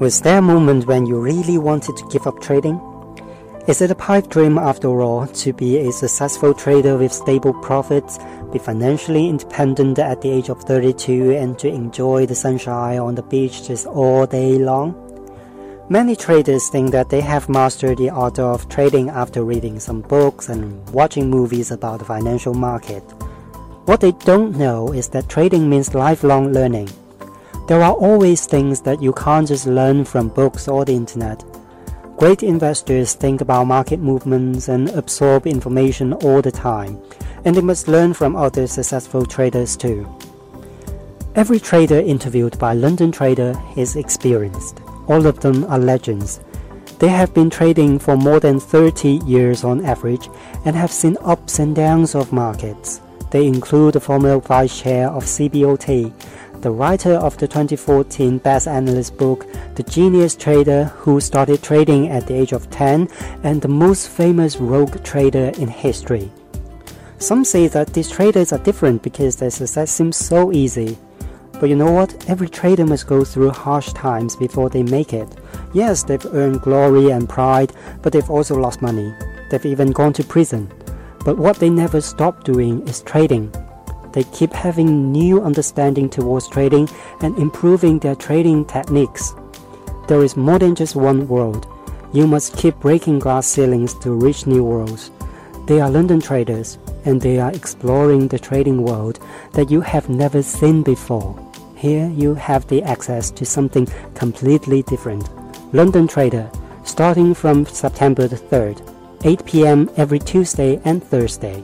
Was there a moment when you really wanted to give up trading? Is it a pipe dream after all to be a successful trader with stable profits, be financially independent at the age of 32 and to enjoy the sunshine on the beach just all day long? Many traders think that they have mastered the art of trading after reading some books and watching movies about the financial market. What they don't know is that trading means lifelong learning. There are always things that you can't just learn from books or the internet. Great investors think about market movements and absorb information all the time, and they must learn from other successful traders too. Every trader interviewed by London Trader is experienced. All of them are legends. They have been trading for more than 30 years on average and have seen ups and downs of markets. They include the former vice chair of CBOT, the writer of the 2014 Best Analyst book, The Genius Trader Who Started Trading at the Age of 10, and the most famous rogue trader in history. Some say that these traders are different because their success seems so easy. But you know what? Every trader must go through harsh times before they make it. Yes, they've earned glory and pride, but they've also lost money. They've even gone to prison. But what they never stop doing is trading. They keep having new understanding towards trading and improving their trading techniques. There is more than just one world. You must keep breaking glass ceilings to reach new worlds. They are London traders, and they are exploring the trading world that you have never seen before. Here you have the access to something completely different. London Trader, starting from September the 3rd, 8 p.m. every Tuesday and Thursday.